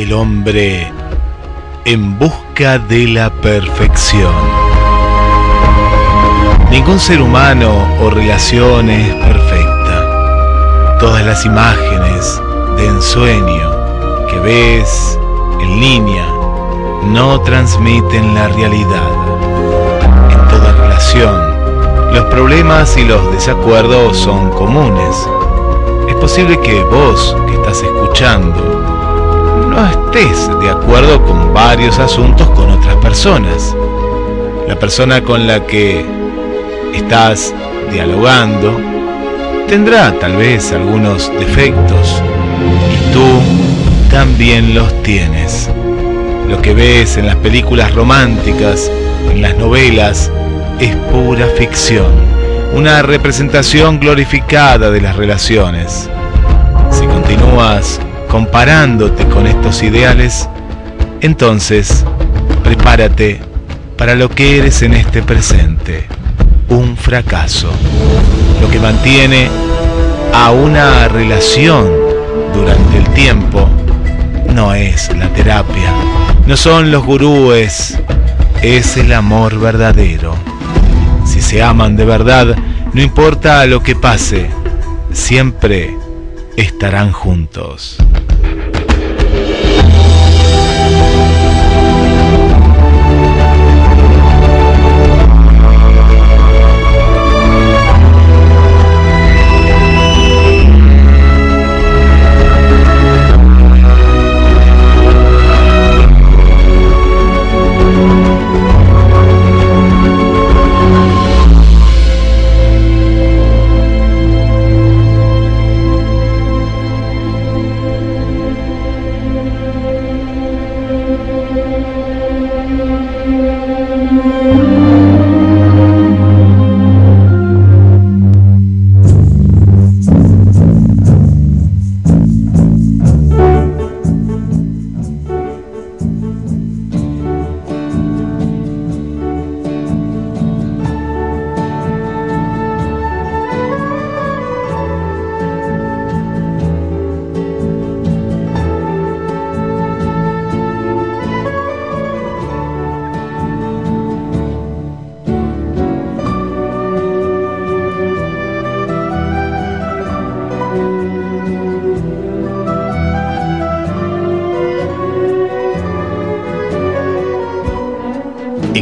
El hombre en busca de la perfección. Ningún ser humano o relación es perfecta. Todas las imágenes de ensueño que ves en línea no transmiten la realidad. En toda relación, los problemas y los desacuerdos son comunes. Es posible que vos, que estás escuchando, no estés de acuerdo con varios asuntos con otras personas. La persona con la que estás dialogando, tendrá tal vez algunos defectos y tú también los tienes. Lo que ves en las películas románticas, en las novelas, es pura ficción, una representación glorificada de las relaciones. Si continúas comparándote con estos ideales, entonces prepárate para lo que eres en este presente un fracaso. Lo que mantiene a una relación durante el tiempo no es la terapia, no son los gurúes, es el amor verdadero. Si se aman de verdad, no importa lo que pase, siempre estarán juntos.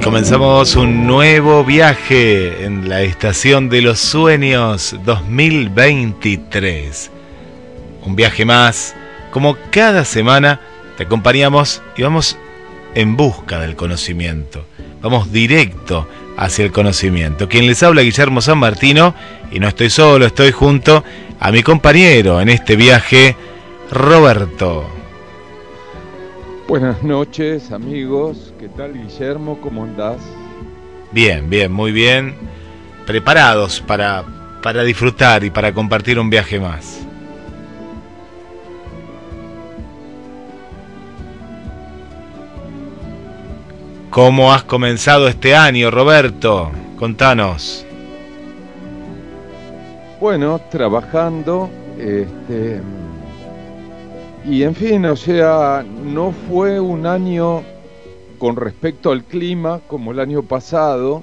Comenzamos un nuevo viaje en la Estación de los Sueños 2023. Un viaje más, como cada semana te acompañamos y vamos en busca del conocimiento. Vamos directo hacia el conocimiento. Quien les habla Guillermo San Martino y no estoy solo, estoy junto a mi compañero en este viaje, Roberto. Buenas noches amigos, ¿qué tal Guillermo? ¿Cómo andás? Bien, bien, muy bien. Preparados para, para disfrutar y para compartir un viaje más. ¿Cómo has comenzado este año, Roberto? Contanos. Bueno, trabajando, este, Y en fin, o sea, no fue un año con respecto al clima como el año pasado,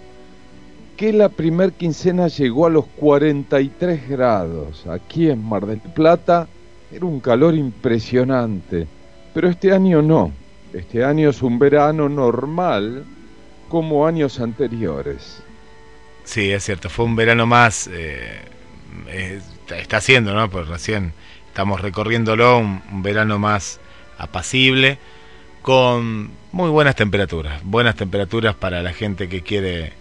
que la primer quincena llegó a los 43 grados. Aquí en Mar del Plata era un calor impresionante, pero este año no. Este año es un verano normal como años anteriores. Sí, es cierto, fue un verano más, eh, está haciendo, ¿no? Pues recién estamos recorriéndolo, un, verano más apacible, con muy buenas temperaturas, buenas temperaturas para la gente que quiere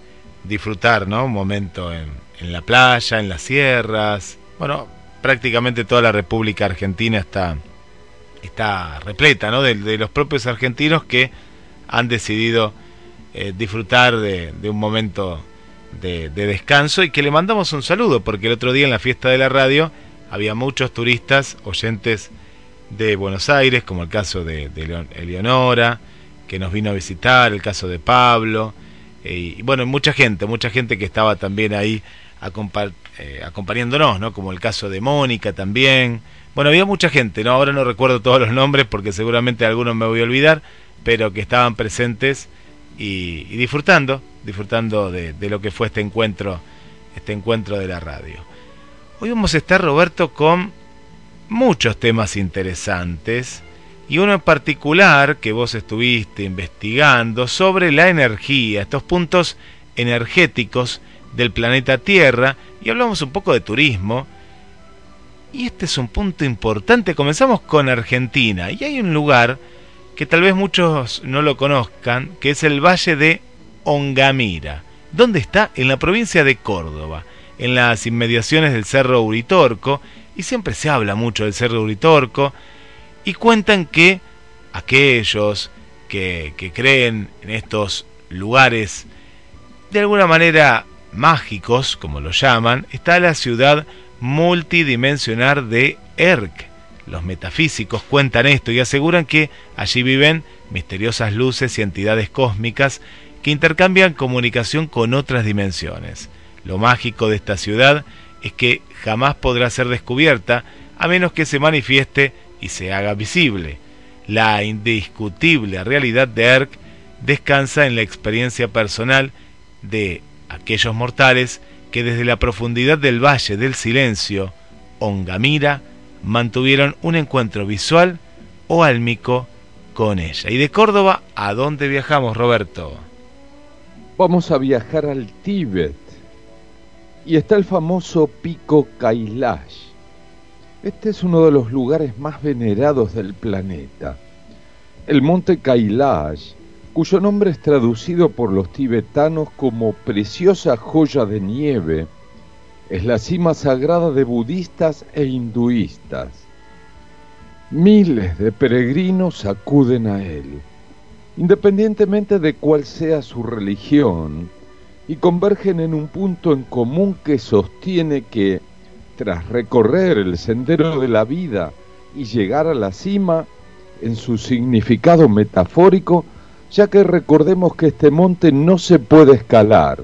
disfrutar, ¿no? Un momento en, la playa, en las sierras, bueno, prácticamente toda la República Argentina está, está repleta, ¿no? De, los propios argentinos que han decidido eh, disfrutar de, un momento de, descanso y que le mandamos un saludo, porque el otro día en la fiesta de la radio había muchos turistas, oyentes de Buenos Aires, como el caso de, Eleonora, que nos vino a visitar, el caso de Pablo, eh, y bueno, mucha gente, mucha gente que estaba también ahí eh, acompañándonos, ¿no? Como el caso de Mónica también. Bueno, había mucha gente, ¿no? Ahora no recuerdo todos los nombres porque seguramente algunos me voy a olvidar, pero que estaban presentes y, disfrutando, disfrutando de, lo que fue este encuentro, este encuentro de la radio. Hoy vamos a estar, Roberto, con muchos temas interesantes y uno en particular que vos estuviste investigando sobre la energía, estos puntos energéticos del planeta Tierra y hablamos un poco de turismo. Y este es un punto importante. Comenzamos con Argentina y hay un lugar que tal vez muchos no lo conozcan, que es el Valle de Ongamira. ¿Dónde está? En la provincia de Córdoba, en las inmediaciones del Cerro Uritorco, y siempre se habla mucho del Cerro Uritorco, y cuentan que aquellos que, que creen en estos lugares de alguna manera mágicos, como lo llaman, está la ciudad multidimensional de Erk, los metafísicos cuentan esto y aseguran que allí viven misteriosas luces y entidades cósmicas que intercambian comunicación con otras dimensiones. Lo mágico de esta ciudad es que jamás podrá ser descubierta a menos que se manifieste y se haga visible. La indiscutible realidad de Erk descansa en la experiencia personal de aquellos mortales que desde la profundidad del Valle del Silencio, Ongamira, mantuvieron un encuentro visual o álmico con ella. ¿Y de Córdoba a dónde viajamos, Roberto? Vamos a viajar al Tíbet. Y está el famoso pico Kailash. Este es uno de los lugares más venerados del planeta. El monte Kailash, cuyo nombre es traducido por los tibetanos como preciosa joya de nieve, es la cima sagrada de budistas e hinduistas. Miles de peregrinos acuden a él, independientemente de cuál sea su religión, y convergen en un punto en común que sostiene que, tras recorrer el sendero de la vida y llegar a la cima, en su significado metafórico, ya que recordemos que este monte no se puede escalar,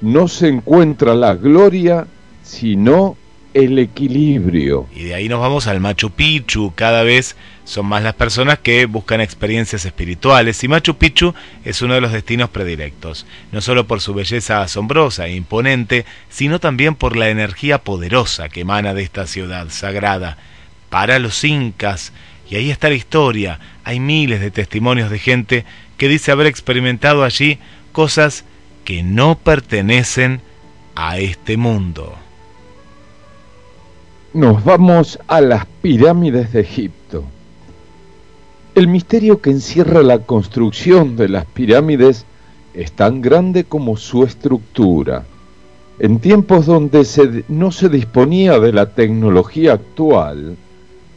no se encuentra la gloria, sino el equilibrio. Y de ahí nos vamos al Machu Picchu. Cada vez son más las personas que buscan experiencias espirituales y Machu Picchu es uno de los destinos predilectos, no solo por su belleza asombrosa e imponente, sino también por la energía poderosa que emana de esta ciudad sagrada. Para los incas, y ahí está la historia, hay miles de testimonios de gente que dice haber experimentado allí cosas que no pertenecen a este mundo. Nos vamos a las pirámides de Egipto. El misterio que encierra la construcción de las pirámides es tan grande como su estructura. En tiempos donde no se disponía de la tecnología actual,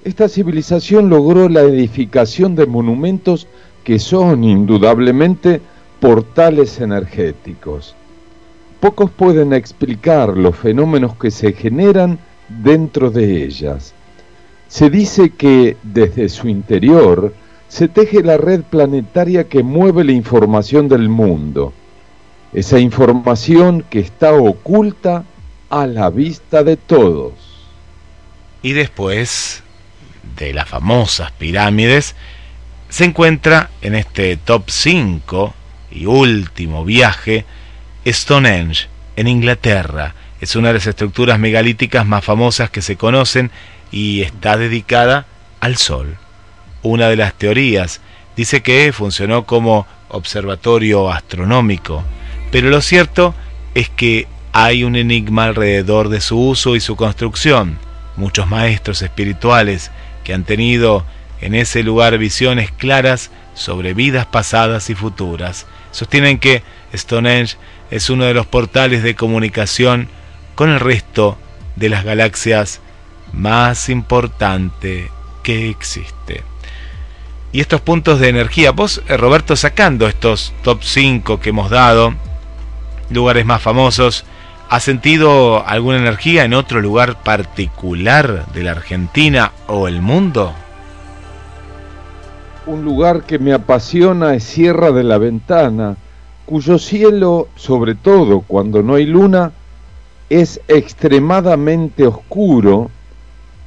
esta civilización logró la edificación de monumentos que son indudablemente portales energéticos. Pocos pueden explicar los fenómenos que se generan dentro de ellas. Se dice que desde su interior se teje la red planetaria que mueve la información del mundo. Esa información que está oculta a la vista de todos. Y después de las famosas pirámides, se encuentra en este top 5 y último viaje Stonehenge, en Inglaterra. Es una de las estructuras megalíticas más famosas que se conocen y está dedicada al Sol. Una de las teorías dice que funcionó como observatorio astronómico, pero lo cierto es que hay un enigma alrededor de su uso y su construcción. Muchos maestros espirituales que han tenido en ese lugar visiones claras sobre vidas pasadas y futuras sostienen que Stonehenge es uno de los portales de comunicación con el resto de las galaxias más importante que existe. Y estos puntos de energía, vos eh, Roberto sacando estos top 5 que hemos dado, lugares más famosos, ¿has sentido alguna energía en otro lugar particular de la Argentina o el mundo? Un lugar que me apasiona es Sierra de la Ventana, cuyo cielo, sobre todo cuando no hay luna, es extremadamente oscuro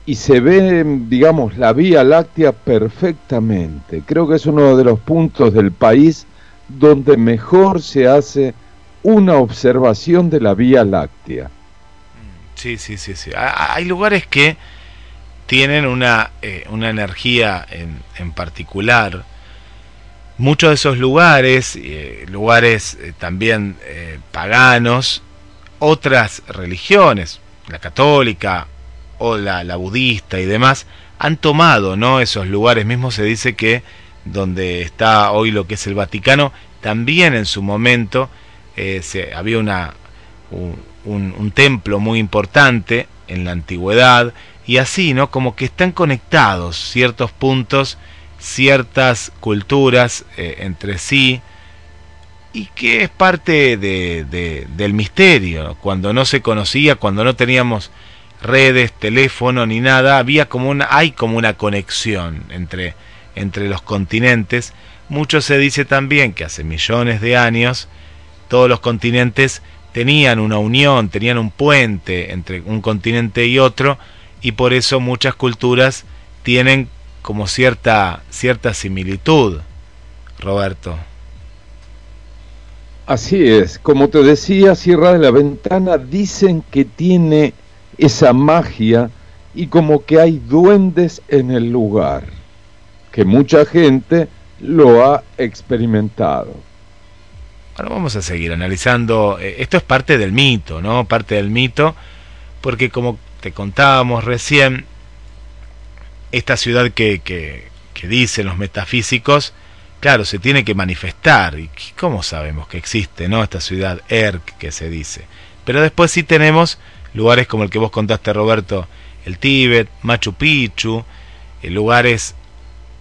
y se ve, digamos, la Vía Láctea perfectamente. Creo que es uno de los puntos del país donde mejor se hace una observación de la Vía Láctea. Sí, sí, sí, sí. Hay lugares que tienen una, eh, una energía en, en, particular. Muchos de esos lugares, eh, lugares eh, también paganos, otras religiones, la católica o la, la, budista y demás, han tomado ¿no? esos lugares. Mismo se dice que donde está hoy lo que es el Vaticano, también en su momento se, había una, un, un templo muy importante en la antigüedad y así, ¿no? Como que están conectados ciertos puntos, ciertas culturas eh, entre sí y que es parte de, del misterio. Cuando no se conocía, cuando no teníamos redes, teléfono ni nada, había como una, hay como una conexión entre, entre los continentes. Mucho se dice también que hace millones de años todos los continentes tenían una unión, tenían un puente entre un continente y otro, y por eso muchas culturas tienen como cierta, cierta similitud, Roberto. Así es, como te decía, Sierra de la Ventana dicen que tiene esa magia y como que hay duendes en el lugar, que mucha gente lo ha experimentado. Bueno, vamos a seguir analizando, eh, esto es parte del mito, ¿no? Parte del mito, porque como te contábamos recién, esta ciudad que, que, dicen los metafísicos, claro, se tiene que manifestar. ¿Y cómo sabemos que existe, no? Esta ciudad Erk que se dice. Pero después sí tenemos lugares como el que vos contaste, Roberto, el Tíbet, Machu Picchu, eh, lugares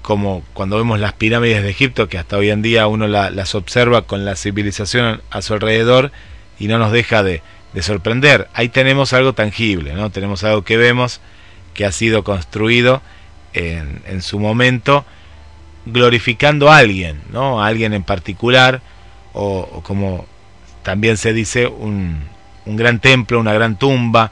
como cuando vemos las pirámides de Egipto, que hasta hoy en día uno las observa con la civilización a su alrededor y no nos deja de, de sorprender. Ahí tenemos algo tangible, ¿no? Tenemos algo que vemos que ha sido construido en, en su momento glorificando a alguien, ¿no? A alguien en particular, o, como también se dice, un, un gran templo, una gran tumba,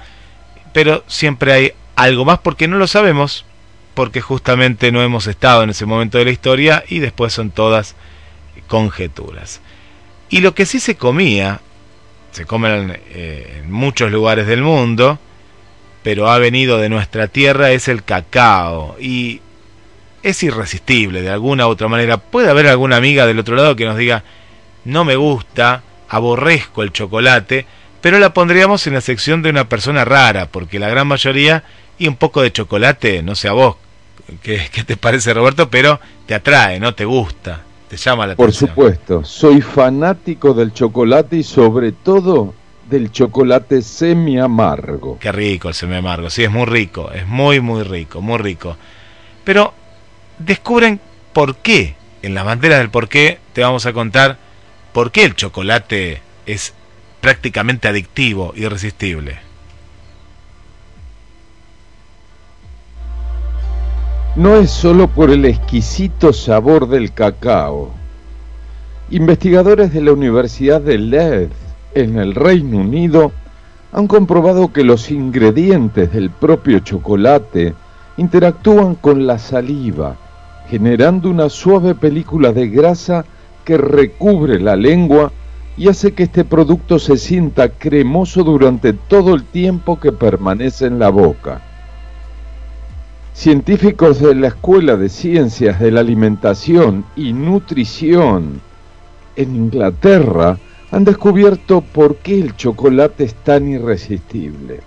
pero siempre hay algo más porque no lo sabemos, porque justamente no hemos estado en ese momento de la historia y después son todas conjeturas. Y lo que sí se comía se comen eh, en muchos lugares del mundo, pero ha venido de nuestra tierra, es el cacao. Y es irresistible de alguna u otra manera. Puede haber alguna amiga del otro lado que nos diga, no me gusta, aborrezco el chocolate, pero la pondríamos en la sección de una persona rara, porque la gran mayoría, y un poco de chocolate, no sé a vos, ¿qué, qué te parece Roberto? Pero te atrae, ¿no? Te gusta. ¿Te llama la Por supuesto, soy fanático del chocolate y sobre todo del chocolate semi amargo. Qué rico el semi amargo, sí, es muy rico, es muy, muy rico, muy rico. Pero descubren por qué, en las banderas del por qué, te vamos a contar por qué el chocolate es prácticamente adictivo, irresistible. no es solo por el exquisito sabor del cacao. Investigadores de la Universidad de Leeds en el Reino Unido han comprobado que los ingredientes del propio chocolate interactúan con la saliva, generando una suave película de grasa que recubre la lengua y hace que este producto se sienta cremoso durante todo el tiempo que permanece en la boca. Científicos de la Escuela de Ciencias de la Alimentación y Nutrición en Inglaterra han descubierto por qué el chocolate es tan irresistible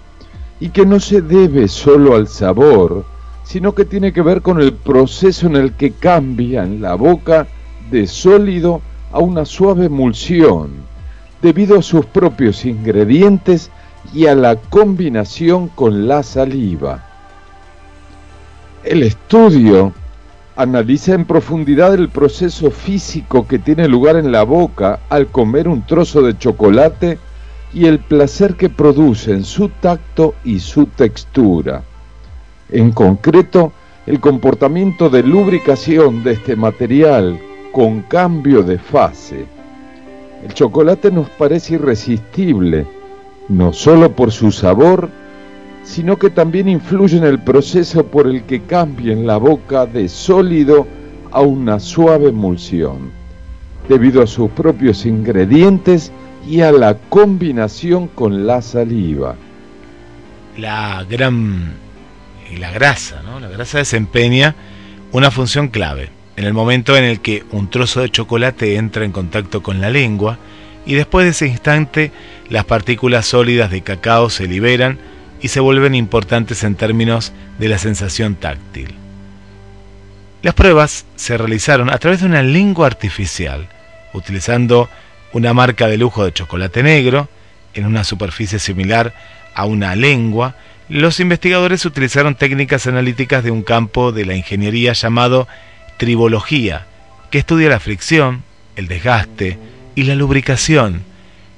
y que no se debe solo al sabor, sino que tiene que ver con el proceso en el que cambia en la boca de sólido a una suave emulsión, debido a sus propios ingredientes y a la combinación con la saliva. El estudio analiza en profundidad el proceso físico que tiene lugar en la boca al comer un trozo de chocolate y el placer que produce en su tacto y su textura. En concreto, el comportamiento de lubricación de este material con cambio de fase. El chocolate nos parece irresistible, no solo por su sabor, sino que también influye en el proceso por el que cambia en la boca de sólido a una suave emulsión, debido a sus propios ingredientes y a la combinación con la saliva. La gran la grasa, ¿no? La grasa desempeña una función clave en el momento en el que un trozo de chocolate entra en contacto con la lengua y después de ese instante las partículas sólidas de cacao se liberan y se vuelven importantes en términos de la sensación táctil. Las pruebas se realizaron a través de una lengua artificial, utilizando una marca de lujo de chocolate negro en una superficie similar a una lengua. Los investigadores utilizaron técnicas analíticas de un campo de la ingeniería llamado tribología, que estudia la fricción, el desgaste y la lubricación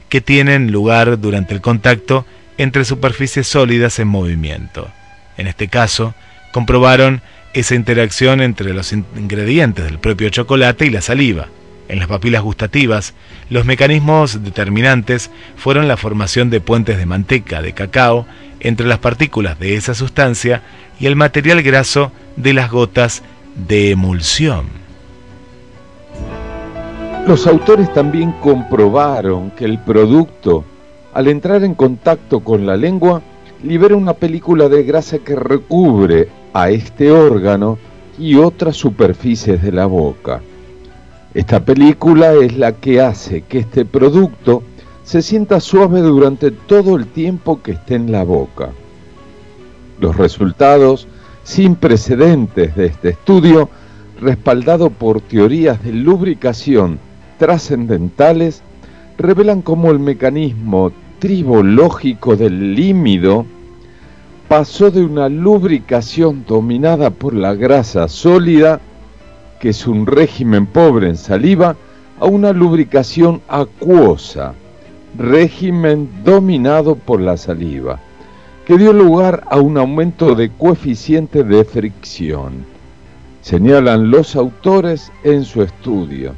que tienen lugar durante el contacto entre superficies sólidas en movimiento. En este caso, comprobaron esa interacción entre los ingredientes del propio chocolate y la saliva. En las papilas gustativas, los mecanismos determinantes fueron la formación de puentes de manteca de cacao entre las partículas de esa sustancia y el material graso de las gotas de emulsión. Los autores también comprobaron que el producto al entrar en contacto con la lengua, libera una película de grasa que recubre a este órgano y otras superficies de la boca. Esta película es la que hace que este producto se sienta suave durante todo el tiempo que esté en la boca. Los resultados sin precedentes de este estudio, respaldado por teorías de lubricación trascendentales, revelan cómo el mecanismo tribológico del límido pasó de una lubricación dominada por la grasa sólida, que es un régimen pobre en saliva, a una lubricación acuosa, régimen dominado por la saliva, que dio lugar a un aumento de coeficiente de fricción. Señalan los autores en su estudio,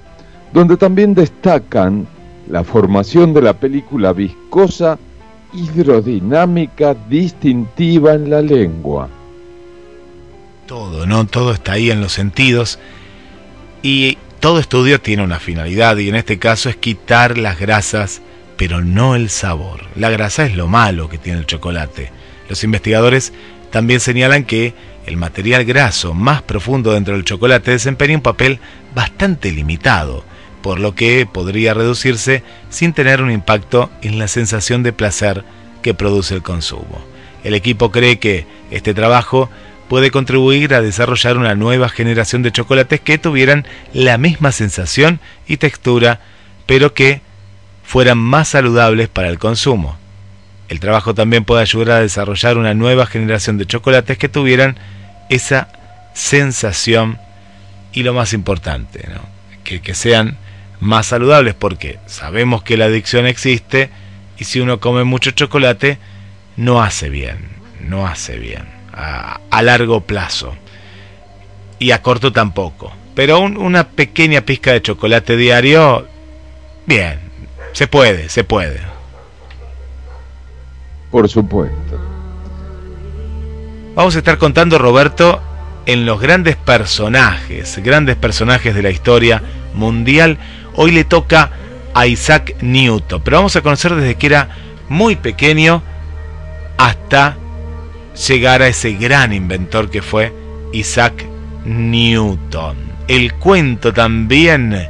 donde también destacan la formación de la película viscosa hidrodinámica distintiva en la lengua. Todo, ¿no? Todo está ahí en los sentidos y todo estudio tiene una finalidad y en este caso es quitar las grasas, pero no el sabor. La grasa es lo malo que tiene el chocolate. Los investigadores también señalan que el material graso más profundo dentro del chocolate desempeña un papel bastante limitado por lo que podría reducirse sin tener un impacto en la sensación de placer que produce el consumo. El equipo cree que este trabajo puede contribuir a desarrollar una nueva generación de chocolates que tuvieran la misma sensación y textura, pero que fueran más saludables para el consumo. El trabajo también puede ayudar a desarrollar una nueva generación de chocolates que tuvieran esa sensación y lo más importante, que, que sean más saludables porque sabemos que la adicción existe y si uno come mucho chocolate no hace bien, no hace bien a, largo plazo y a corto tampoco. Pero una pequeña pizca de chocolate diario, bien, se puede, se puede. Por supuesto. Vamos a estar contando, Roberto, en los grandes personajes, grandes personajes de la historia mundial. Hoy le toca a Isaac Newton, pero vamos a conocer desde que era muy pequeño hasta llegar a ese gran inventor que fue Isaac Newton. El cuento también,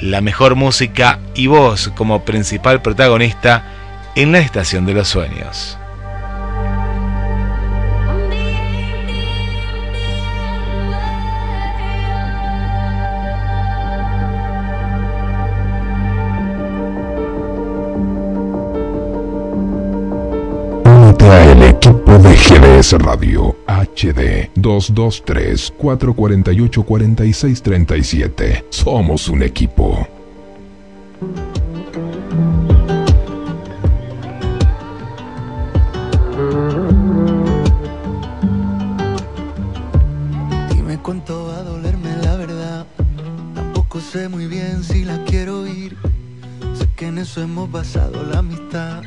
la mejor música y voz como principal protagonista en la Estación de los Sueños. Equipo de GDS Radio HD 223 448 4637. Somos un equipo. Dime cuánto va a dolerme la verdad. Tampoco sé muy bien si la quiero oír. Sé que en eso hemos basado la amistad.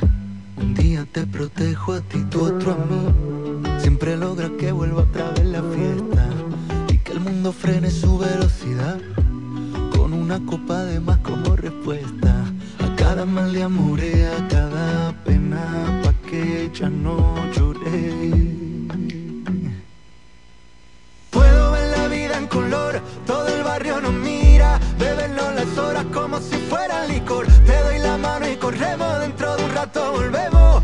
Te protejo a ti, tu otro a mí. Siempre logra que vuelva otra vez la fiesta y que el mundo frene su velocidad. Con una copa de más como respuesta a cada mal de amor a cada pena, pa' que ya no lloré. Puedo ver la vida en color, todo el barrio nos mira, las horas como si fuera licor. Te doy la mano y corremos, dentro de un rato volvemos,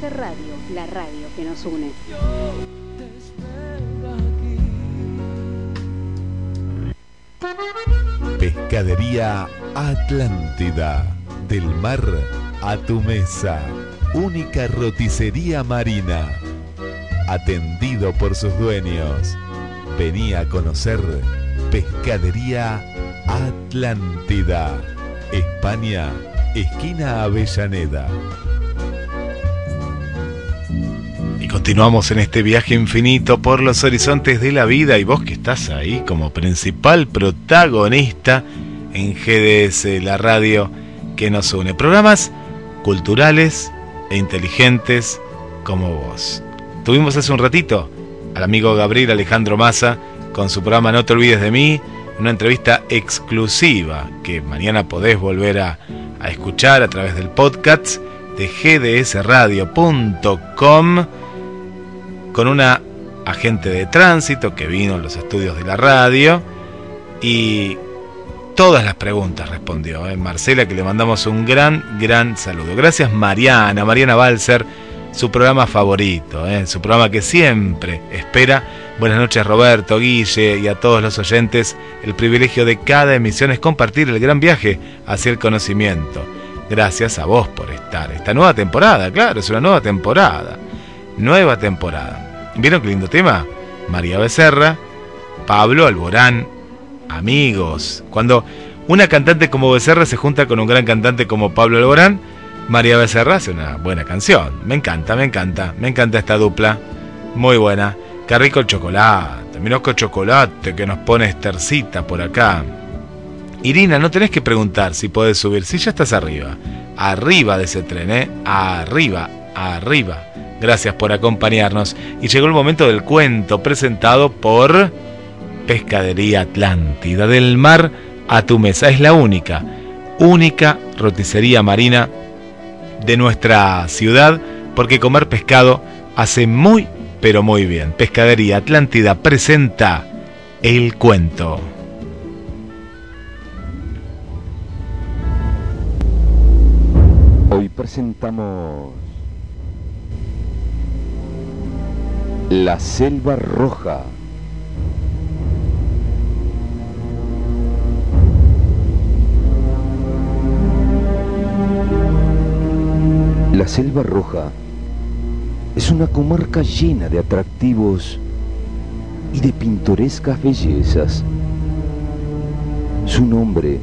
Radio, la radio que nos une. Pescadería Atlántida. Del mar a tu mesa. Única roticería marina. Atendido por sus dueños. Venía a conocer Pescadería Atlántida. España, esquina Avellaneda. Continuamos en este viaje infinito por los horizontes de la vida y vos que estás ahí como principal protagonista en GDS, la radio que nos une. Programas culturales e inteligentes como vos. Tuvimos hace un ratito al amigo Gabriel Alejandro Massa con su programa No te olvides de mí, una entrevista exclusiva que mañana podés volver a escuchar a través del podcast de gdsradio.com con una agente de tránsito que vino a los estudios de la radio y todas las preguntas respondió. ¿eh? Marcela, que le mandamos un gran, gran saludo. Gracias Mariana, Mariana Balser, su programa favorito, ¿eh? su programa que siempre espera. Buenas noches Roberto, Guille y a todos los oyentes. El privilegio de cada emisión es compartir el gran viaje hacia el conocimiento. Gracias a vos por estar. Esta nueva temporada, claro, es una nueva temporada. Nueva temporada. ¿Vieron qué lindo tema? María Becerra, Pablo Alborán, amigos. Cuando una cantante como Becerra se junta con un gran cantante como Pablo Alborán, María Becerra hace una buena canción. Me encanta, me encanta, me encanta esta dupla. Muy buena. Qué rico el chocolate. Mirá qué chocolate que nos pone Estercita por acá. Irina, no tenés que preguntar si podés subir, si ya estás arriba. Arriba de ese tren, ¿eh? Arriba, arriba. Gracias por acompañarnos. Y llegó el momento del cuento presentado por Pescadería Atlántida. Del mar a tu mesa. Es la única, única roticería marina de nuestra ciudad porque comer pescado hace muy, pero muy bien. Pescadería Atlántida presenta el cuento. Hoy presentamos La Selva Roja. La Selva Roja es una comarca llena de atractivos y de pintorescas bellezas. Su nombre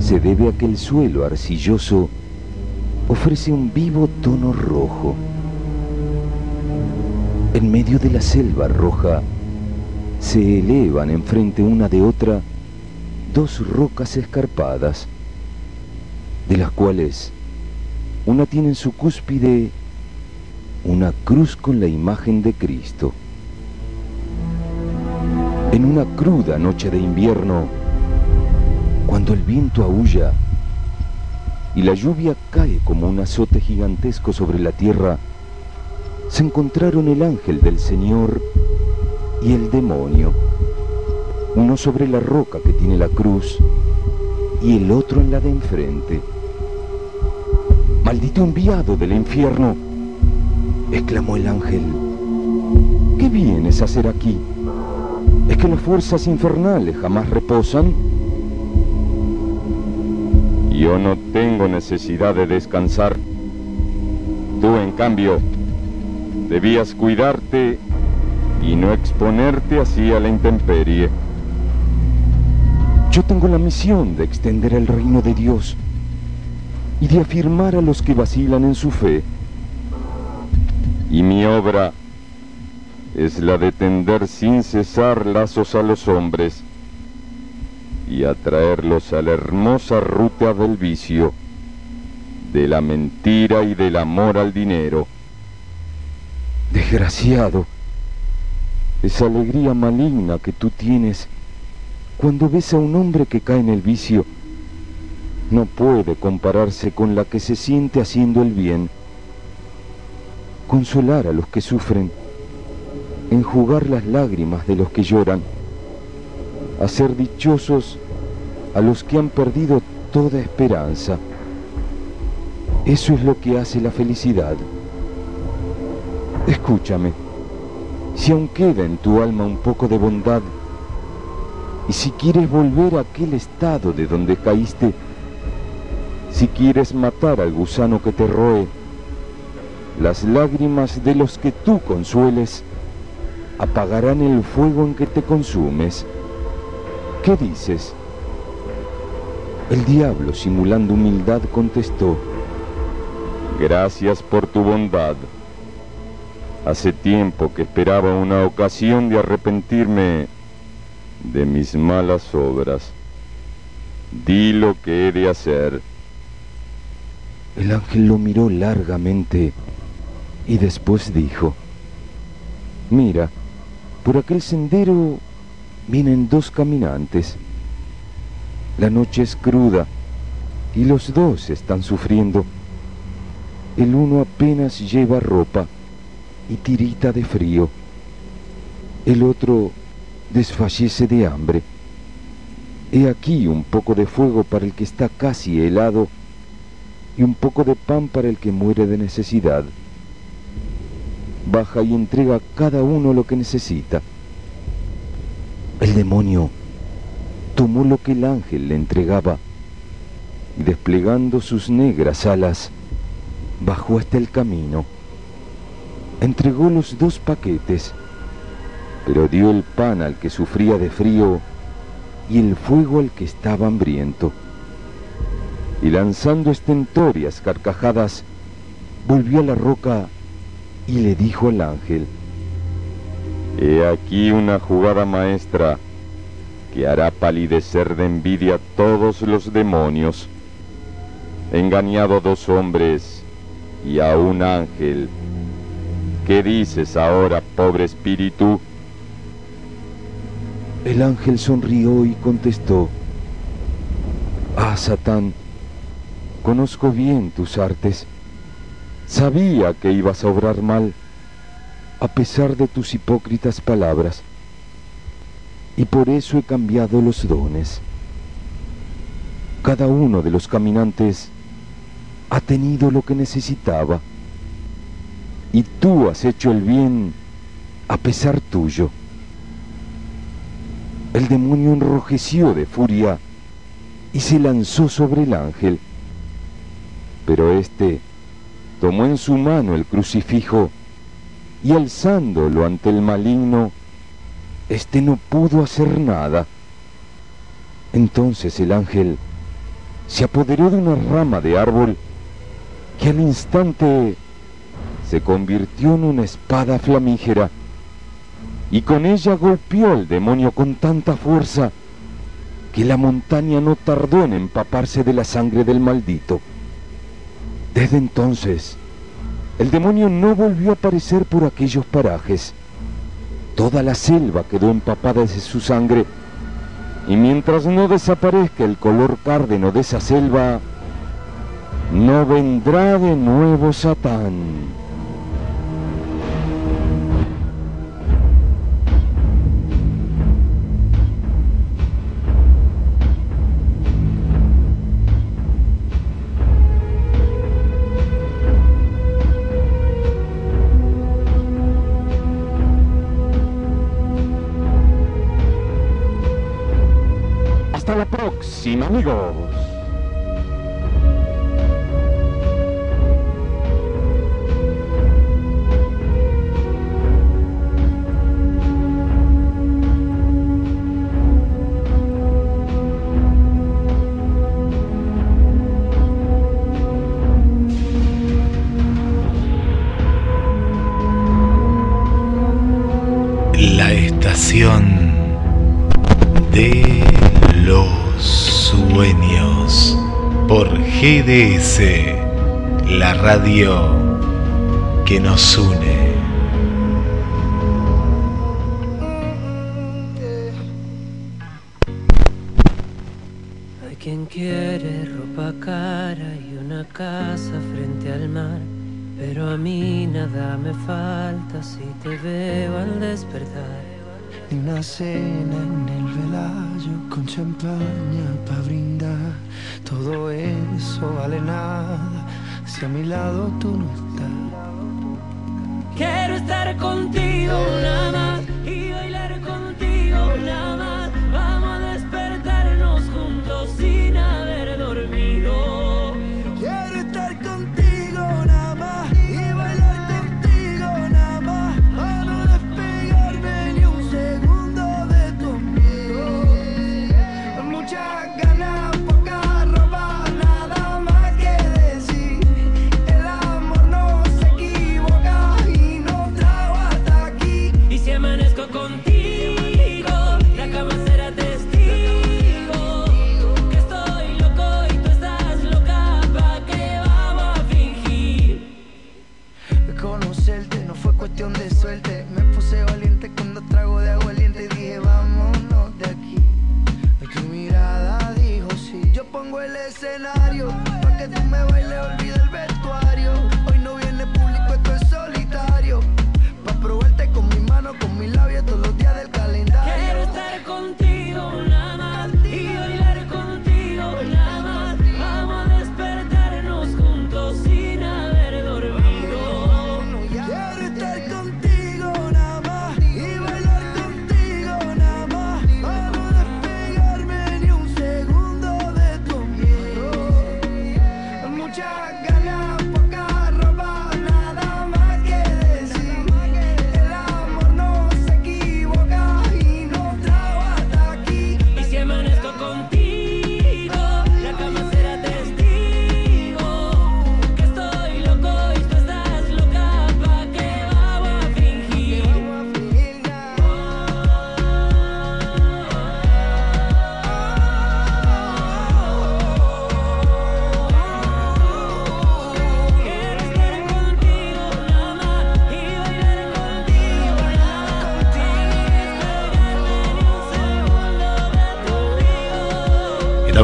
se debe a que el suelo arcilloso ofrece un vivo tono rojo. En medio de la selva roja se elevan enfrente una de otra dos rocas escarpadas, de las cuales una tiene en su cúspide una cruz con la imagen de Cristo. En una cruda noche de invierno, cuando el viento aúlla y la lluvia cae como un azote gigantesco sobre la tierra, se encontraron el ángel del Señor y el demonio, uno sobre la roca que tiene la cruz y el otro en la de enfrente. Maldito enviado del infierno, exclamó el ángel, ¿qué vienes a hacer aquí? ¿Es que las fuerzas infernales jamás reposan? Yo no tengo necesidad de descansar. Tú, en cambio, debías cuidarte y no exponerte así a la intemperie. Yo tengo la misión de extender el reino de Dios y de afirmar a los que vacilan en su fe. Y mi obra es la de tender sin cesar lazos a los hombres y atraerlos a la hermosa ruta del vicio, de la mentira y del amor al dinero. Desgraciado, esa alegría maligna que tú tienes cuando ves a un hombre que cae en el vicio no puede compararse con la que se siente haciendo el bien. consolar a los que sufren, enjugar las lágrimas de los que lloran, hacer dichosos a los que han perdido toda esperanza. Eso es lo que hace la felicidad. Escúchame, si aún queda en tu alma un poco de bondad, y si quieres volver a aquel estado de donde caíste, si quieres matar al gusano que te roe, las lágrimas de los que tú consueles apagarán el fuego en que te consumes. ¿Qué dices? El diablo, simulando humildad, contestó, Gracias por tu bondad. Hace tiempo que esperaba una ocasión de arrepentirme de mis malas obras. Di lo que he de hacer. El ángel lo miró largamente y después dijo, Mira, por aquel sendero vienen dos caminantes. La noche es cruda y los dos están sufriendo. El uno apenas lleva ropa y tirita de frío. El otro desfallece de hambre. He aquí un poco de fuego para el que está casi helado y un poco de pan para el que muere de necesidad. Baja y entrega a cada uno lo que necesita. El demonio tomó lo que el ángel le entregaba y desplegando sus negras alas, bajó hasta el camino. Entregó los dos paquetes, pero dio el pan al que sufría de frío y el fuego al que estaba hambriento. Y lanzando estentorias carcajadas, volvió a la roca y le dijo al ángel, He aquí una jugada maestra que hará palidecer de envidia a todos los demonios. Engañado a dos hombres y a un ángel. ¿Qué dices ahora, pobre espíritu? El ángel sonrió y contestó, Ah, Satán, conozco bien tus artes. Sabía que ibas a obrar mal, a pesar de tus hipócritas palabras, y por eso he cambiado los dones. Cada uno de los caminantes ha tenido lo que necesitaba, y tú has hecho el bien a pesar tuyo. El demonio enrojeció de furia y se lanzó sobre el ángel, pero éste tomó en su mano el crucifijo y alzándolo ante el maligno, éste no pudo hacer nada. Entonces el ángel se apoderó de una rama de árbol que al instante se convirtió en una espada flamígera y con ella golpeó al demonio con tanta fuerza que la montaña no tardó en empaparse de la sangre del maldito. Desde entonces, el demonio no volvió a aparecer por aquellos parajes. Toda la selva quedó empapada de su sangre, y mientras no desaparezca el color cárdeno de esa selva, no vendrá de nuevo Satán. Próxima, amigos. GDS, la radio que nos une. Hay quien quiere ropa cara y una casa frente al mar, pero a mí nada me falta si te veo al despertar. Una cena en el velayo con champaña para brindar. Todo eso vale nada si a mi lado tú no estás. Quiero estar contigo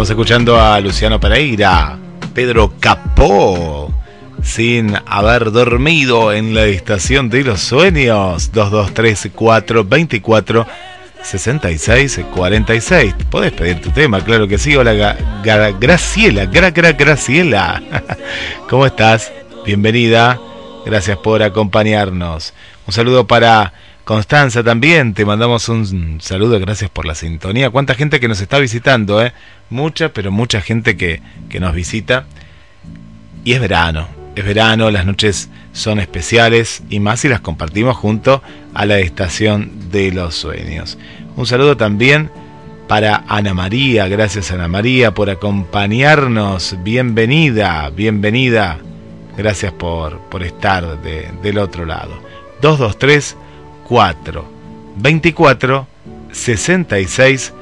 Estamos escuchando a Luciano Pereira, Pedro Capó, sin haber dormido en la estación de los sueños. 223 424 66 46. Podés pedir tu tema, claro que sí. Hola, Graciela, Gra, Gra, Graciela. ¿Cómo estás? Bienvenida. Gracias por acompañarnos. Un saludo para Constanza también. Te mandamos un saludo. Gracias por la sintonía. Cuánta gente que nos está visitando, ¿eh? Mucha, pero mucha gente que, que nos visita. Y es verano. Es verano, las noches son especiales y más si las compartimos junto a la estación de los sueños. Un saludo también para Ana María. Gracias Ana María por acompañarnos. Bienvenida, bienvenida. Gracias por, por estar de- del otro lado. 223 4 24 66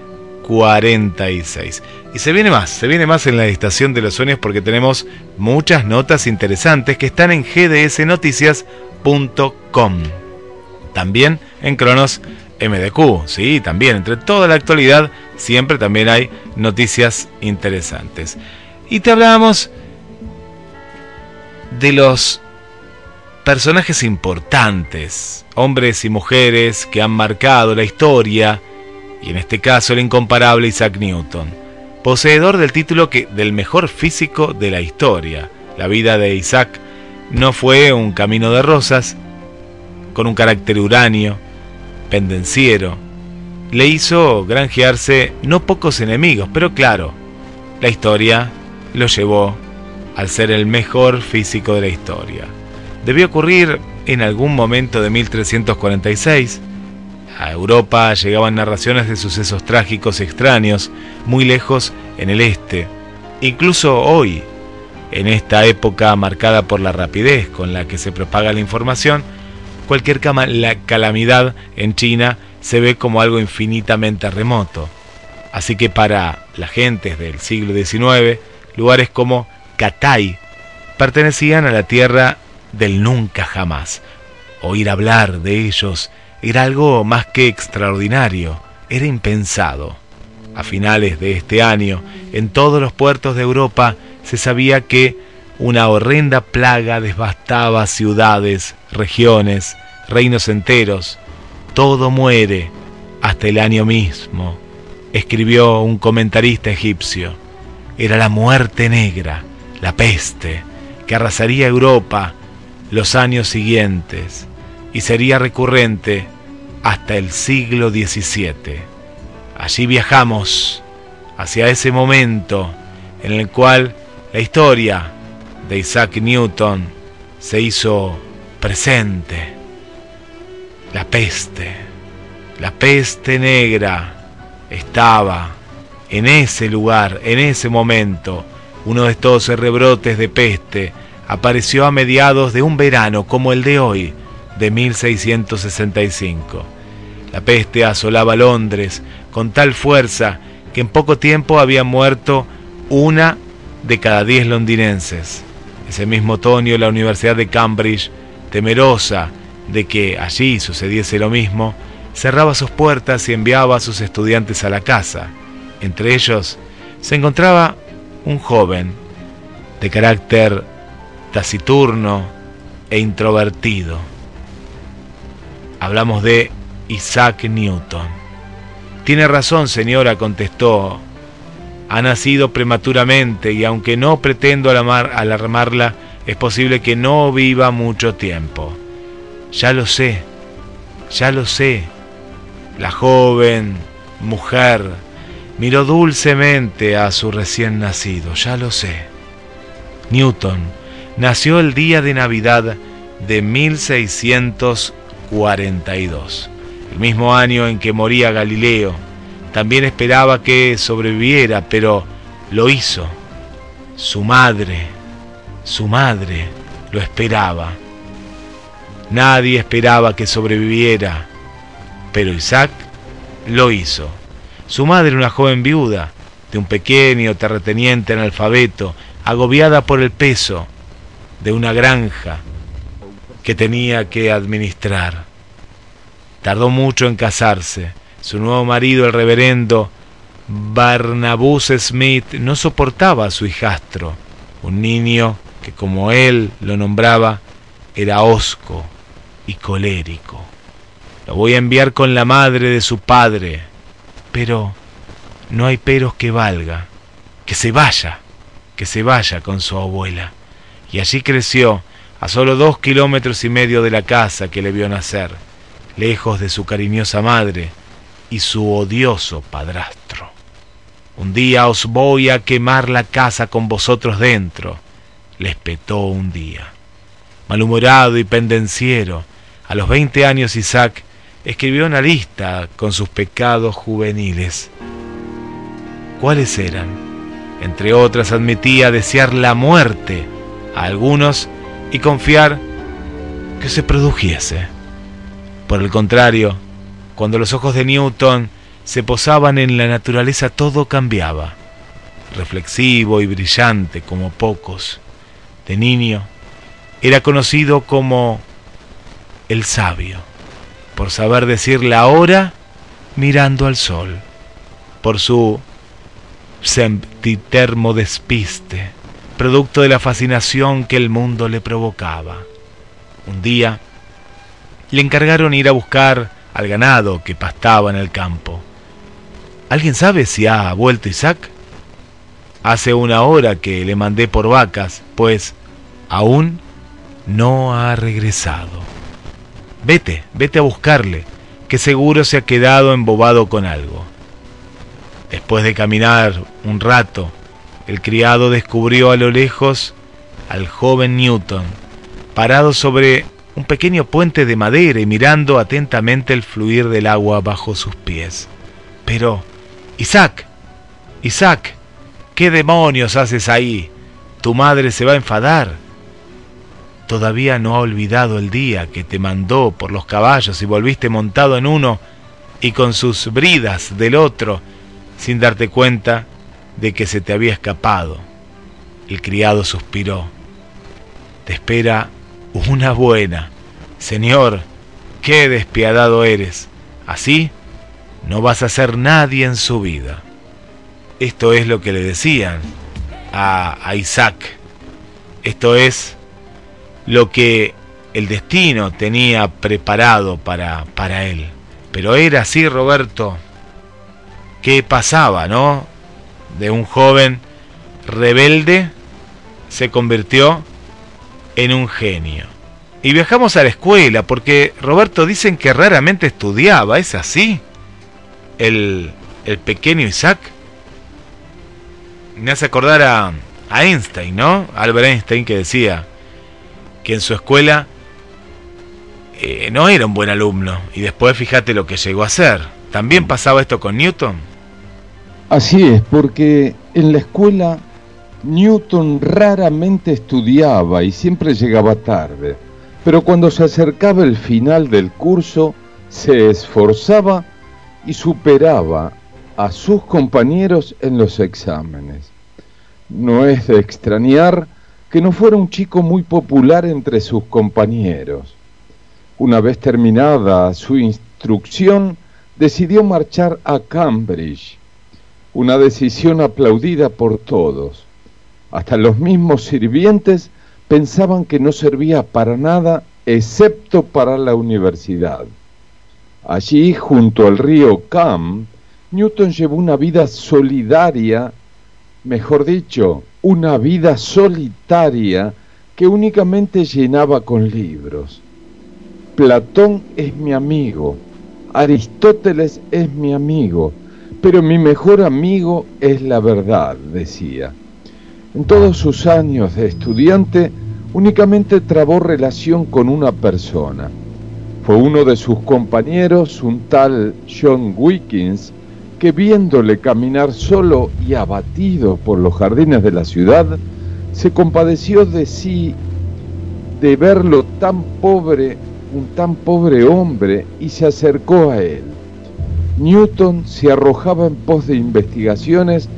46. Y se viene más, se viene más en la estación de los sueños porque tenemos muchas notas interesantes que están en gdsnoticias.com. También en Cronos MDQ, sí, también entre toda la actualidad siempre también hay noticias interesantes. Y te hablábamos de los personajes importantes, hombres y mujeres que han marcado la historia, y en este caso el incomparable Isaac Newton, poseedor del título que, del mejor físico de la historia. La vida de Isaac no fue un camino de rosas, con un carácter uranio, pendenciero, le hizo granjearse no pocos enemigos, pero claro, la historia lo llevó al ser el mejor físico de la historia. Debió ocurrir en algún momento de 1346. A Europa llegaban narraciones de sucesos trágicos y extraños, muy lejos en el este. Incluso hoy, en esta época marcada por la rapidez con la que se propaga la información, cualquier calamidad en China se ve como algo infinitamente remoto. Así que para las gentes del siglo XIX, lugares como Catay pertenecían a la tierra del nunca jamás. Oír hablar de ellos era algo más que extraordinario, era impensado. A finales de este año, en todos los puertos de Europa se sabía que una horrenda plaga devastaba ciudades, regiones, reinos enteros. Todo muere hasta el año mismo, escribió un comentarista egipcio. Era la muerte negra, la peste, que arrasaría Europa los años siguientes y sería recurrente hasta el siglo XVII. Allí viajamos hacia ese momento en el cual la historia de Isaac Newton se hizo presente. La peste, la peste negra estaba en ese lugar, en ese momento. Uno de estos rebrotes de peste apareció a mediados de un verano como el de hoy, de 1665. La peste asolaba Londres con tal fuerza que en poco tiempo había muerto una de cada diez londinenses. Ese mismo otoño la Universidad de Cambridge, temerosa de que allí sucediese lo mismo, cerraba sus puertas y enviaba a sus estudiantes a la casa. Entre ellos se encontraba un joven de carácter taciturno e introvertido. Hablamos de Isaac Newton. Tiene razón, señora, contestó. Ha nacido prematuramente y aunque no pretendo alarmar, alarmarla, es posible que no viva mucho tiempo. Ya lo sé, ya lo sé. La joven mujer miró dulcemente a su recién nacido, ya lo sé. Newton nació el día de Navidad de 1642, el mismo año en que moría Galileo. También esperaba que sobreviviera, pero lo hizo. Su madre, su madre lo esperaba. Nadie esperaba que sobreviviera, pero Isaac lo hizo. Su madre, una joven viuda de un pequeño terrateniente analfabeto, agobiada por el peso de una granja que tenía que administrar. Tardó mucho en casarse. Su nuevo marido, el reverendo Barnabus Smith, no soportaba a su hijastro, un niño que como él lo nombraba, era hosco y colérico. Lo voy a enviar con la madre de su padre, pero no hay peros que valga. Que se vaya, que se vaya con su abuela. Y allí creció, a solo dos kilómetros y medio de la casa que le vio nacer, lejos de su cariñosa madre y su odioso padrastro. Un día os voy a quemar la casa con vosotros dentro, le espetó un día. Malhumorado y pendenciero, a los veinte años Isaac escribió una lista con sus pecados juveniles. ¿Cuáles eran? Entre otras admitía desear la muerte a algunos y confiar que se produjese. Por el contrario, cuando los ojos de Newton se posaban en la naturaleza todo cambiaba, reflexivo y brillante como pocos. De niño era conocido como el sabio, por saber decir la hora mirando al sol, por su sempitermo despiste, producto de la fascinación que el mundo le provocaba. Un día le encargaron ir a buscar al ganado que pastaba en el campo. ¿Alguien sabe si ha vuelto Isaac? Hace una hora que le mandé por vacas, pues aún no ha regresado. Vete, vete a buscarle, que seguro se ha quedado embobado con algo. Después de caminar un rato, el criado descubrió a lo lejos al joven Newton, parado sobre un pequeño puente de madera y mirando atentamente el fluir del agua bajo sus pies. Pero, Isaac, Isaac, ¿qué demonios haces ahí? Tu madre se va a enfadar. Todavía no ha olvidado el día que te mandó por los caballos y volviste montado en uno y con sus bridas del otro, sin darte cuenta de que se te había escapado. El criado suspiró. Te espera una buena. Señor, qué despiadado eres. Así no vas a ser nadie en su vida. Esto es lo que le decían a, Isaac. esto es lo que el destino tenía preparado para, para él. Pero era así, Roberto. ¿Qué pasaba, no? De un joven rebelde se convirtió en un genio. Y viajamos a la escuela, porque Roberto dicen que raramente estudiaba, ¿es así? El, el pequeño Isaac. Me hace acordar a, a Einstein, ¿no? Albert Einstein que decía que en su escuela eh, no era un buen alumno. Y después fíjate lo que llegó a ser. ¿También pasaba esto con Newton? Así es, porque en la escuela Newton raramente estudiaba y siempre llegaba tarde, pero cuando se acercaba el final del curso se esforzaba y superaba a sus compañeros en los exámenes. No es de extrañar que no fuera un chico muy popular entre sus compañeros. Una vez terminada su instrucción, decidió marchar a Cambridge, una decisión aplaudida por todos. Hasta los mismos sirvientes pensaban que no servía para nada excepto para la universidad. Allí, junto al río Cam, Newton llevó una vida solidaria, mejor dicho, una vida solitaria que únicamente llenaba con libros. Platón es mi amigo, Aristóteles es mi amigo, pero mi mejor amigo es la verdad, decía. En todos sus años de estudiante, únicamente trabó relación con una persona. Fue uno de sus compañeros, un tal John Wickens, que viéndole caminar solo y abatido por los jardines de la ciudad, se compadeció de sí de verlo tan pobre, un tan pobre hombre, y se acercó a él. Newton se arrojaba en pos de investigaciones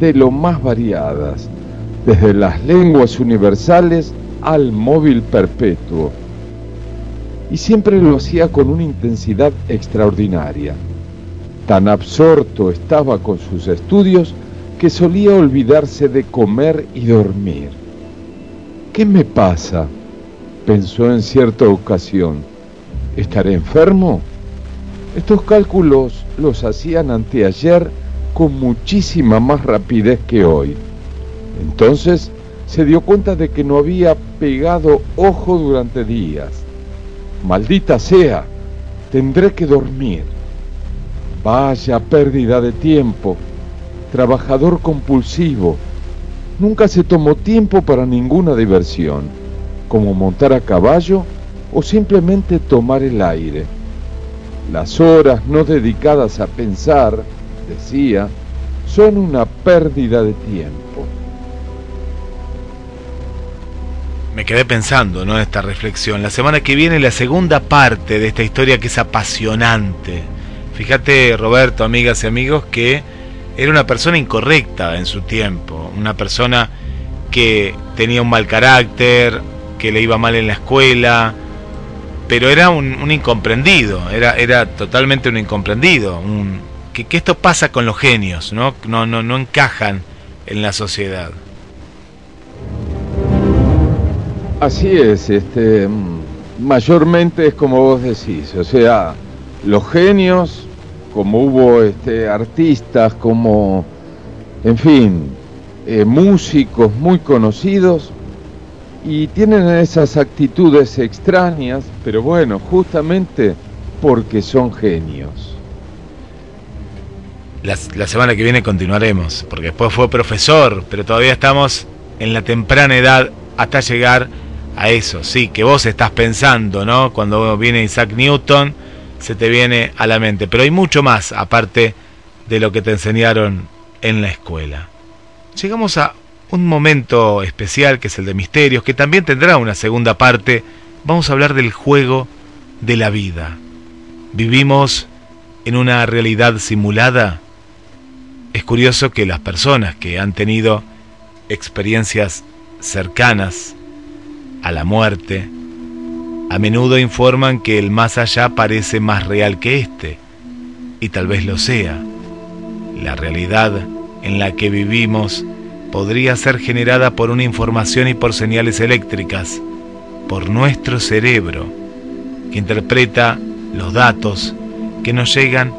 de lo más variadas, desde las lenguas universales al móvil perpetuo. Y siempre lo hacía con una intensidad extraordinaria. Tan absorto estaba con sus estudios que solía olvidarse de comer y dormir. ¿Qué me pasa? pensó en cierta ocasión. ¿Estaré enfermo? Estos cálculos los hacían anteayer con muchísima más rapidez que hoy. Entonces se dio cuenta de que no había pegado ojo durante días. Maldita sea, tendré que dormir. Vaya pérdida de tiempo. Trabajador compulsivo. Nunca se tomó tiempo para ninguna diversión, como montar a caballo o simplemente tomar el aire. Las horas no dedicadas a pensar, decía, son una pérdida de tiempo. Me quedé pensando, ¿no? Esta reflexión. La semana que viene la segunda parte de esta historia que es apasionante. Fíjate, Roberto, amigas y amigos, que era una persona incorrecta en su tiempo, una persona que tenía un mal carácter, que le iba mal en la escuela, pero era un, un incomprendido, era, era totalmente un incomprendido, un, que, que esto pasa con los genios, ¿no? No, no, no encajan en la sociedad. Así es, este, mayormente es como vos decís, o sea, los genios, como hubo este, artistas, como, en fin, eh, músicos muy conocidos, y tienen esas actitudes extrañas, pero bueno, justamente porque son genios. La, semana que viene continuaremos, porque después fue profesor, pero todavía estamos en la temprana edad hasta llegar a eso, sí, que vos estás pensando, ¿no? Cuando viene Isaac Newton, se te viene a la mente. Pero hay mucho más, aparte de lo que te enseñaron en la escuela. Llegamos a un momento especial, que es el de misterios, que también tendrá una segunda parte. Vamos a hablar del juego de la vida. ¿Vivimos en una realidad simulada? Es curioso que las personas que han tenido experiencias cercanas a la muerte, a menudo informan que el más allá parece más real que este, y tal vez lo sea. La realidad en la que vivimos podría ser generada por una información y por señales eléctricas, por nuestro cerebro, que interpreta los datos que nos llegan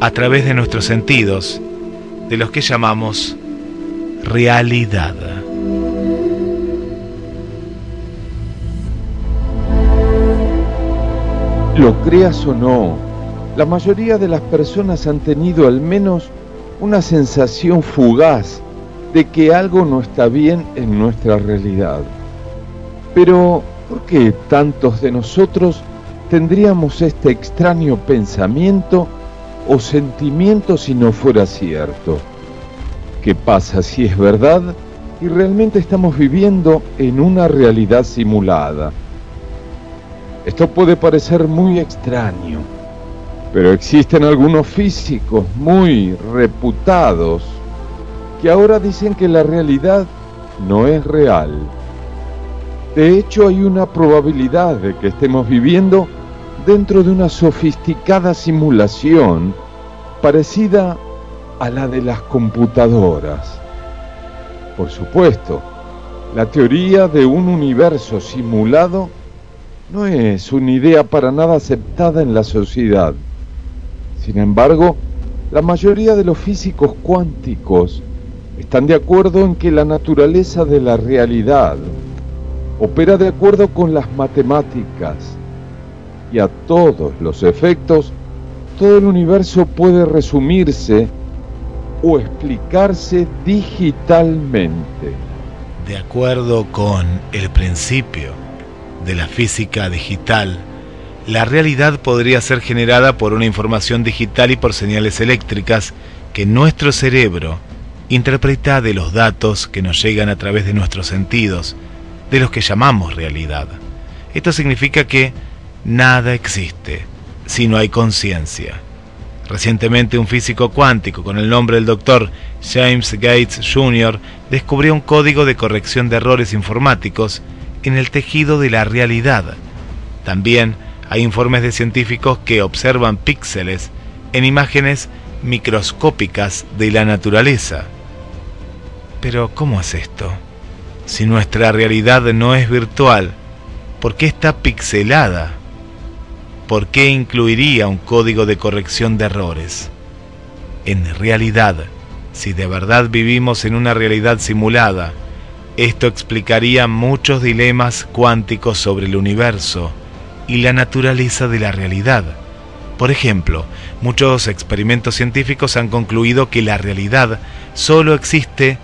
a través de nuestros sentidos, de los que llamamos realidad. Lo creas o no, la mayoría de las personas han tenido al menos una sensación fugaz de que algo no está bien en nuestra realidad. Pero, ¿por qué tantos de nosotros tendríamos este extraño pensamiento o sentimiento si no fuera cierto? ¿Qué pasa si es verdad y realmente estamos viviendo en una realidad simulada? Esto puede parecer muy extraño, pero existen algunos físicos muy reputados que ahora dicen que la realidad no es real. De hecho, hay una probabilidad de que estemos viviendo dentro de una sofisticada simulación parecida a la de las computadoras. Por supuesto, la teoría de un universo simulado no es una idea para nada aceptada en la sociedad. Sin embargo, la mayoría de los físicos cuánticos están de acuerdo en que la naturaleza de la realidad opera de acuerdo con las matemáticas y a todos los efectos, todo el universo puede resumirse o explicarse digitalmente. De acuerdo con el principio de la física digital, la realidad podría ser generada por una información digital y por señales eléctricas que nuestro cerebro interpreta de los datos que nos llegan a través de nuestros sentidos, de los que llamamos realidad. Esto significa que nada existe si no hay conciencia. Recientemente un físico cuántico con el nombre del doctor James Gates Jr. descubrió un código de corrección de errores informáticos en el tejido de la realidad. También hay informes de científicos que observan píxeles en imágenes microscópicas de la naturaleza. Pero ¿cómo es esto? Si nuestra realidad no es virtual, ¿por qué está pixelada? ¿Por qué incluiría un código de corrección de errores? En realidad, si de verdad vivimos en una realidad simulada, esto explicaría muchos dilemas cuánticos sobre el universo y la naturaleza de la realidad. Por ejemplo, muchos experimentos científicos han concluido que la realidad solo existe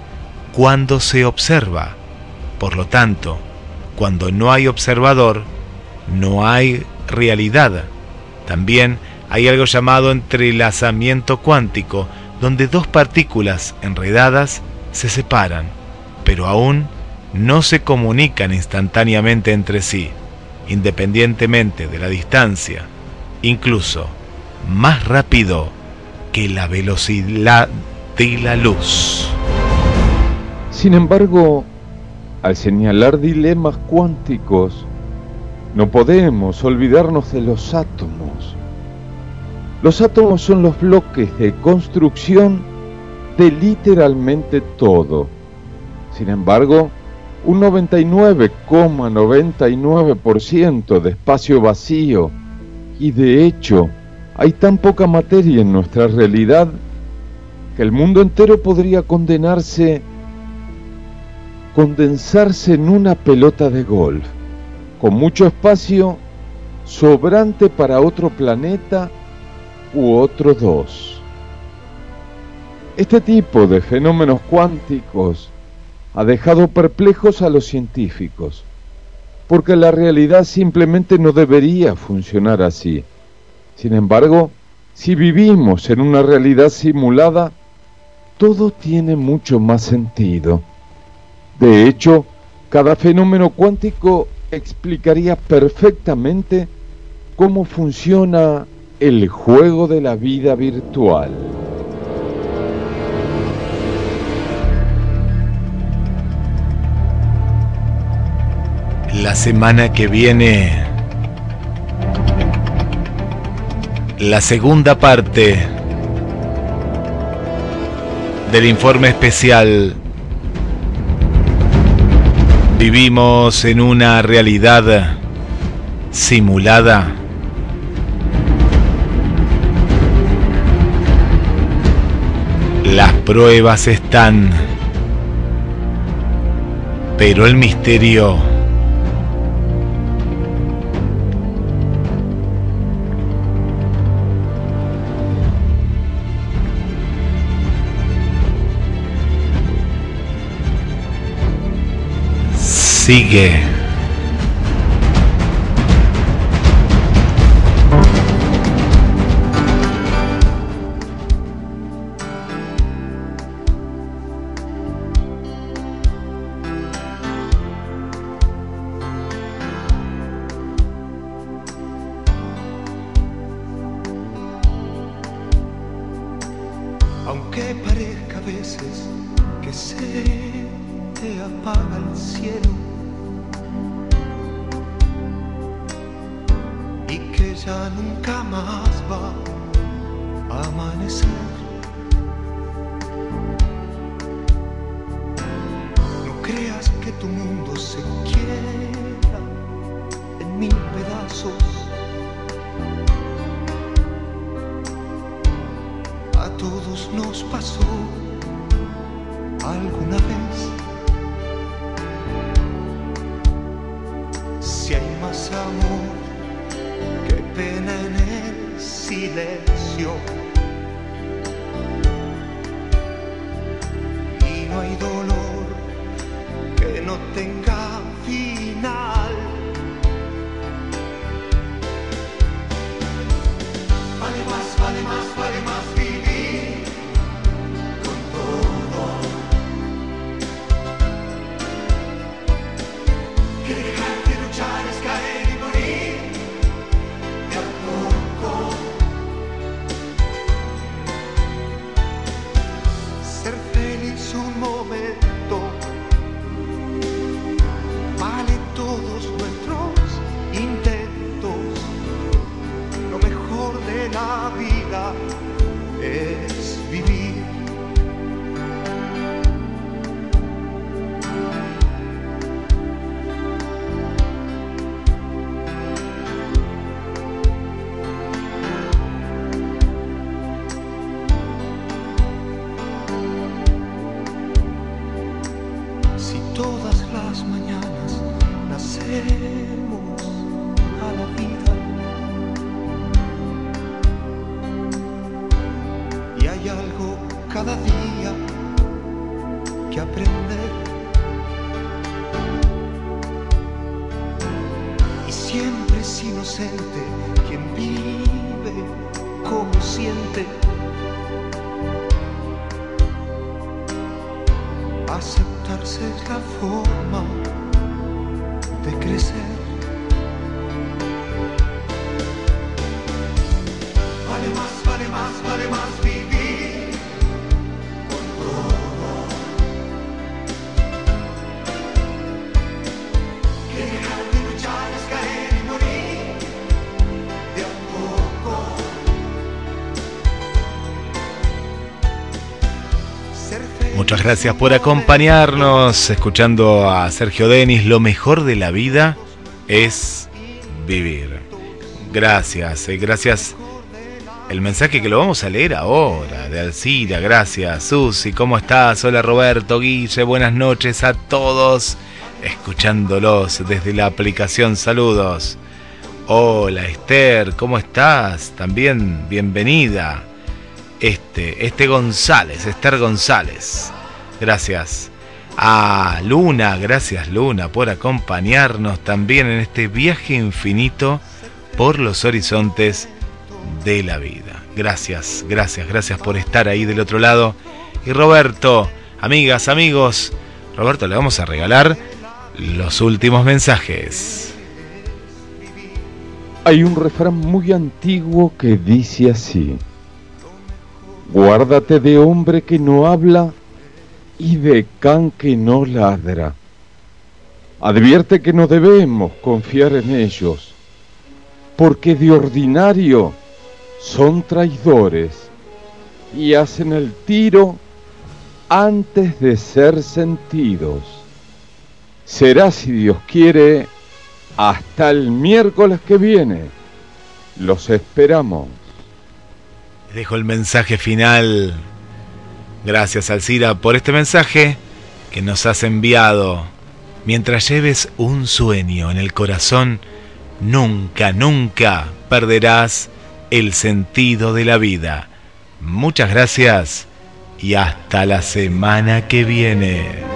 cuando se observa. Por lo tanto, cuando no hay observador, no hay realidad. También hay algo llamado entrelazamiento cuántico, donde dos partículas enredadas se separan, pero aún no se comunican instantáneamente entre sí, independientemente de la distancia, incluso más rápido que la velocidad de la luz. Sin embargo, al señalar dilemas cuánticos, no podemos olvidarnos de los átomos. Los átomos son los bloques de construcción de literalmente todo. Sin embargo, un 99,99% de espacio vacío y de hecho hay tan poca materia en nuestra realidad que el mundo entero podría condenarse condensarse en una pelota de golf con mucho espacio sobrante para otro planeta u otros dos. Este tipo de fenómenos cuánticos ha dejado perplejos a los científicos, porque la realidad simplemente no debería funcionar así. Sin embargo, si vivimos en una realidad simulada, todo tiene mucho más sentido. De hecho, cada fenómeno cuántico explicaría perfectamente cómo funciona el juego de la vida virtual. La semana que viene, la segunda parte del informe especial Vivimos en una realidad simulada. Las pruebas están, pero el misterio sigue. Gracias por acompañarnos, escuchando a Sergio Denis. Lo mejor de la vida es vivir. Gracias, eh, gracias. El mensaje que lo vamos a leer ahora, de Alcira, gracias. Susi, ¿cómo estás? Hola Roberto, Guille, buenas noches a todos. Escuchándolos desde la aplicación, saludos. Hola Esther, ¿cómo estás? También bienvenida. Este, este González, Esther González. Gracias. A Luna, gracias Luna por acompañarnos también en este viaje infinito por los horizontes de la vida. Gracias, gracias, gracias por estar ahí del otro lado. Y Roberto, amigas, amigos, Roberto, le vamos a regalar los últimos mensajes. Hay un refrán muy antiguo que dice así. Guárdate de hombre que no habla y de can que no ladra. Advierte que no debemos confiar en ellos, porque de ordinario son traidores y hacen el tiro antes de ser sentidos. será, si Dios quiere, hasta el miércoles que viene. Los esperamos. Dejo el mensaje final. Gracias, Alcira, por este mensaje que nos has enviado. Mientras lleves un sueño en el corazón, nunca, nunca perderás el sentido de la vida. Muchas gracias y hasta la semana que viene.